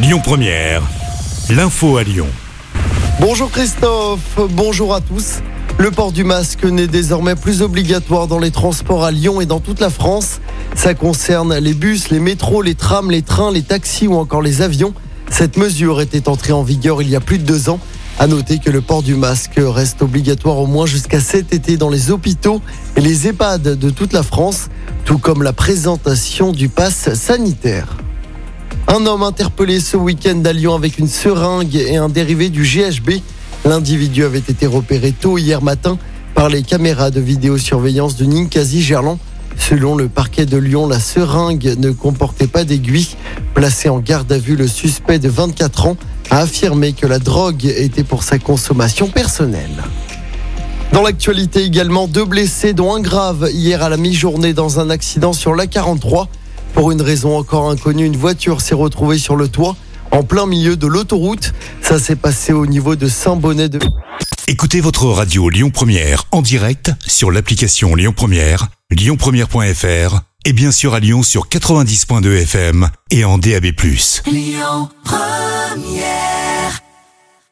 Lyon Première, l'info à Lyon. Bonjour Christophe, bonjour à tous. Le port du masque n'est désormais plus obligatoire dans les transports à Lyon et dans toute la France. Ça concerne les bus, les métros, les trams, les trains, les taxis ou encore les avions. Cette mesure était entrée en vigueur il y a plus de deux ans. À noter que le port du masque reste obligatoire au moins jusqu'à cet été dans les hôpitaux et les EHPAD de toute la France, tout comme la présentation du pass sanitaire. Un homme interpellé ce week-end à Lyon avec une seringue et un dérivé du GHB. L'individu avait été repéré tôt hier matin par les caméras de vidéosurveillance de Ninkasi Gerland. Selon le parquet de Lyon, la seringue ne comportait pas d'aiguille. Placé en garde à vue, le suspect de 24 ans a affirmé que la drogue était pour sa consommation personnelle. Dans l'actualité également, deux blessés, dont un grave hier à la mi-journée dans un accident sur l'A43. Pour une raison encore inconnue, une voiture s'est retrouvée sur le toit en plein milieu de l'autoroute. Ça s'est passé au niveau de Saint-Bonnet de... Écoutez votre radio Lyon Première en direct sur l'application Lyon Première, lyonpremière.fr et bien sûr à Lyon sur 90.2 FM et en DAB+. Lyon Première